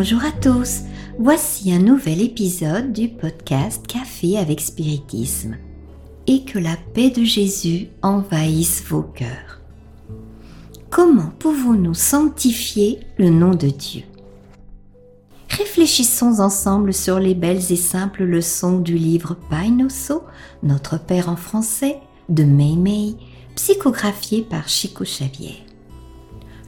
Bonjour à tous, voici un nouvel épisode du podcast Café avec Spiritisme. Et que la paix de Jésus envahisse vos cœurs. Comment pouvons-nous sanctifier le nom de Dieu? Réfléchissons ensemble sur les belles et simples leçons du livre Painoso, Notre Père en français, de Mei Mei, psychographié par Chico Xavier.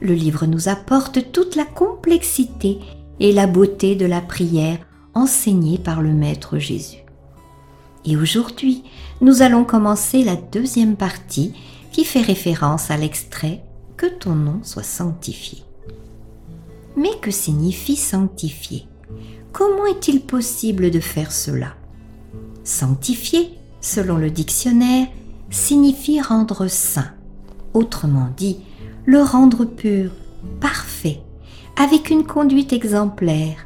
Le livre nous apporte toute la complexité et la beauté de la prière enseignée par le Maître Jésus. Et aujourd'hui, nous allons commencer la deuxième partie qui fait référence à l'extrait Que ton nom soit sanctifié. Mais que signifie sanctifier Comment est-il possible de faire cela? Sanctifier, selon le dictionnaire, signifie rendre saint, autrement dit, le rendre pur, parfait, avec une conduite exemplaire.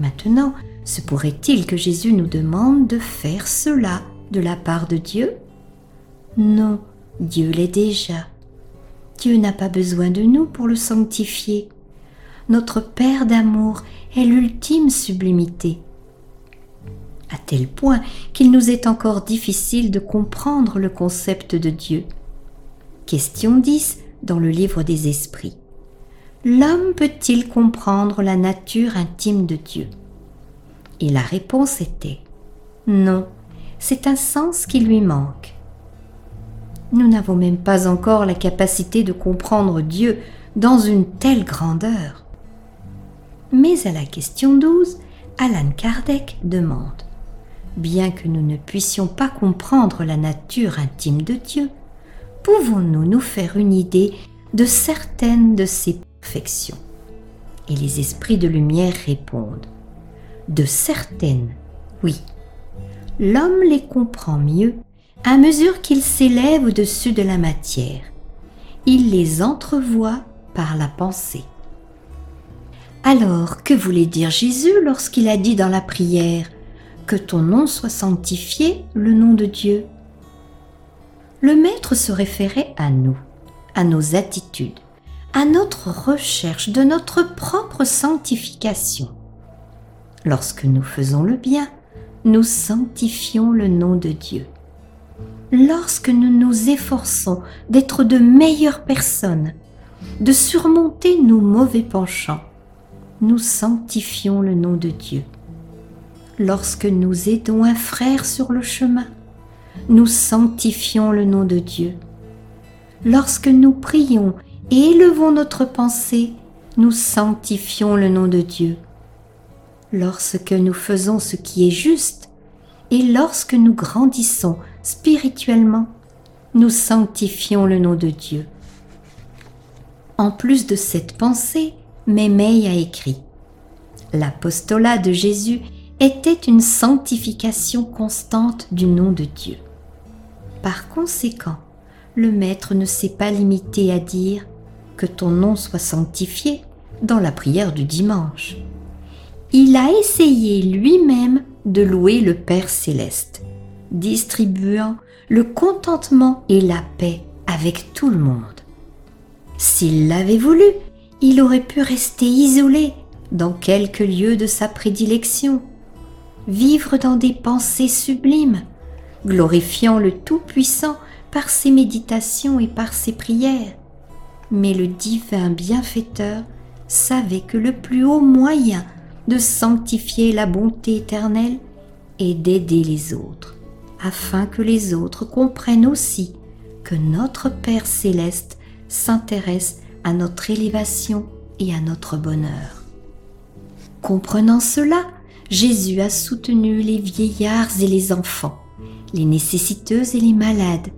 Maintenant, se pourrait-il que Jésus nous demande de faire cela de la part de Dieu? Non, Dieu l'est déjà. Dieu n'a pas besoin de nous pour le sanctifier. Notre Père d'amour est l'ultime sublimité. À tel point qu'il nous est encore difficile de comprendre le concept de Dieu. Question 10 dans le livre des esprits l'homme peut-il comprendre la nature intime de Dieu? Et la réponse était non, c'est un sens qui lui manque. Nous n'avons même pas encore la capacité de comprendre Dieu dans une telle grandeur. Mais à la question 12, Alan Kardec demande Bien que nous ne puissions pas comprendre la nature intime de Dieu, pouvons-nous nous faire une idée de certaines de ses et les esprits de lumière répondent De certaines, oui. L'homme les comprend mieux à mesure qu'il s'élève au-dessus de la matière. Il les entrevoit par la pensée. Alors, que voulait dire Jésus lorsqu'il a dit dans la prière Que ton nom soit sanctifié, le nom de Dieu Le Maître se référait à nous, à nos attitudes, à notre recherche de notre propre sanctification. Lorsque nous faisons le bien, nous sanctifions le nom de Dieu. Lorsque nous nous efforçons d'être de meilleures personnes, de surmonter nos mauvais penchants, nous sanctifions le nom de Dieu. Lorsque nous aidons un frère sur le chemin, nous sanctifions le nom de Dieu. Lorsque nous prions élevons notre pensée, nous sanctifions le nom de Dieu. Lorsque nous faisons ce qui est juste et lorsque nous grandissons spirituellement, nous sanctifions le nom de Dieu. En plus de cette pensée, Mémei a écrit L'apostolat de Jésus était une sanctification constante du nom de Dieu. Par conséquent, le Maître ne s'est pas limité à dire que ton nom soit sanctifié dans la prière du dimanche. Il a essayé lui-même de louer le Père céleste, distribuant le contentement et la paix avec tout le monde. S'il l'avait voulu, il aurait pu rester isolé dans quelques lieux de sa prédilection, vivre dans des pensées sublimes, glorifiant le Tout-Puissant par ses méditations et par ses prières mais le divin bienfaiteur savait que le plus haut moyen de sanctifier la bonté éternelle est d'aider les autres, afin que les autres comprennent aussi que notre Père céleste s'intéresse à notre élévation et à notre bonheur. Comprenant cela, Jésus a soutenu les vieillards et les enfants, les nécessiteuses et les malades,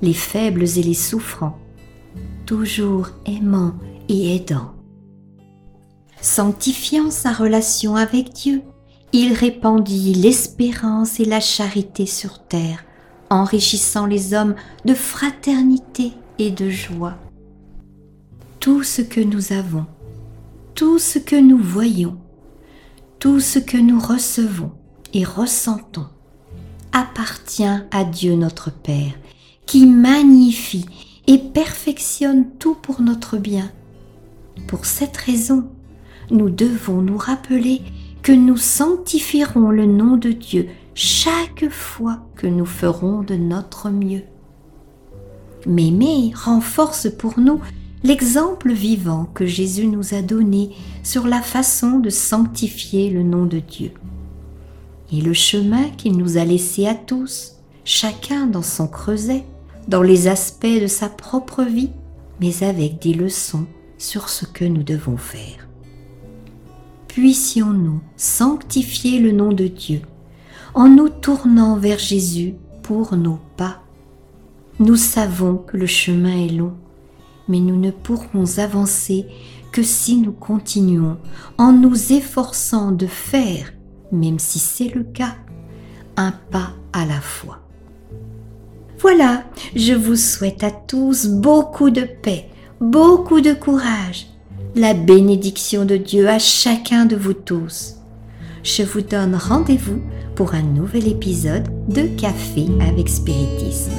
les faibles et les souffrants, toujours aimant et aidant. Sanctifiant sa relation avec Dieu, il répandit l'espérance et la charité sur terre, enrichissant les hommes de fraternité et de joie. Tout ce que nous avons, tout ce que nous voyons, tout ce que nous recevons et ressentons appartient à Dieu notre Père, qui magnifie et perfectionne tout pour notre bien. Pour cette raison, nous devons nous rappeler que nous sanctifierons le nom de Dieu chaque fois que nous ferons de notre mieux. Mémé renforce pour nous l'exemple vivant que Jésus nous a donné sur la façon de sanctifier le nom de Dieu. Et le chemin qu'il nous a laissé à tous, chacun dans son creuset, dans les aspects de sa propre vie, mais avec des leçons sur ce que nous devons faire. Puissions-nous sanctifier le nom de Dieu en nous tournant vers Jésus pour nos pas. Nous savons que le chemin est long, mais nous ne pourrons avancer que si nous continuons en nous efforçant de faire, même si c'est le cas, un pas à la fois. Voilà, je vous souhaite à tous beaucoup de paix, beaucoup de courage, la bénédiction de Dieu à chacun de vous tous. Je vous donne rendez-vous pour un nouvel épisode de Café avec Spiritisme.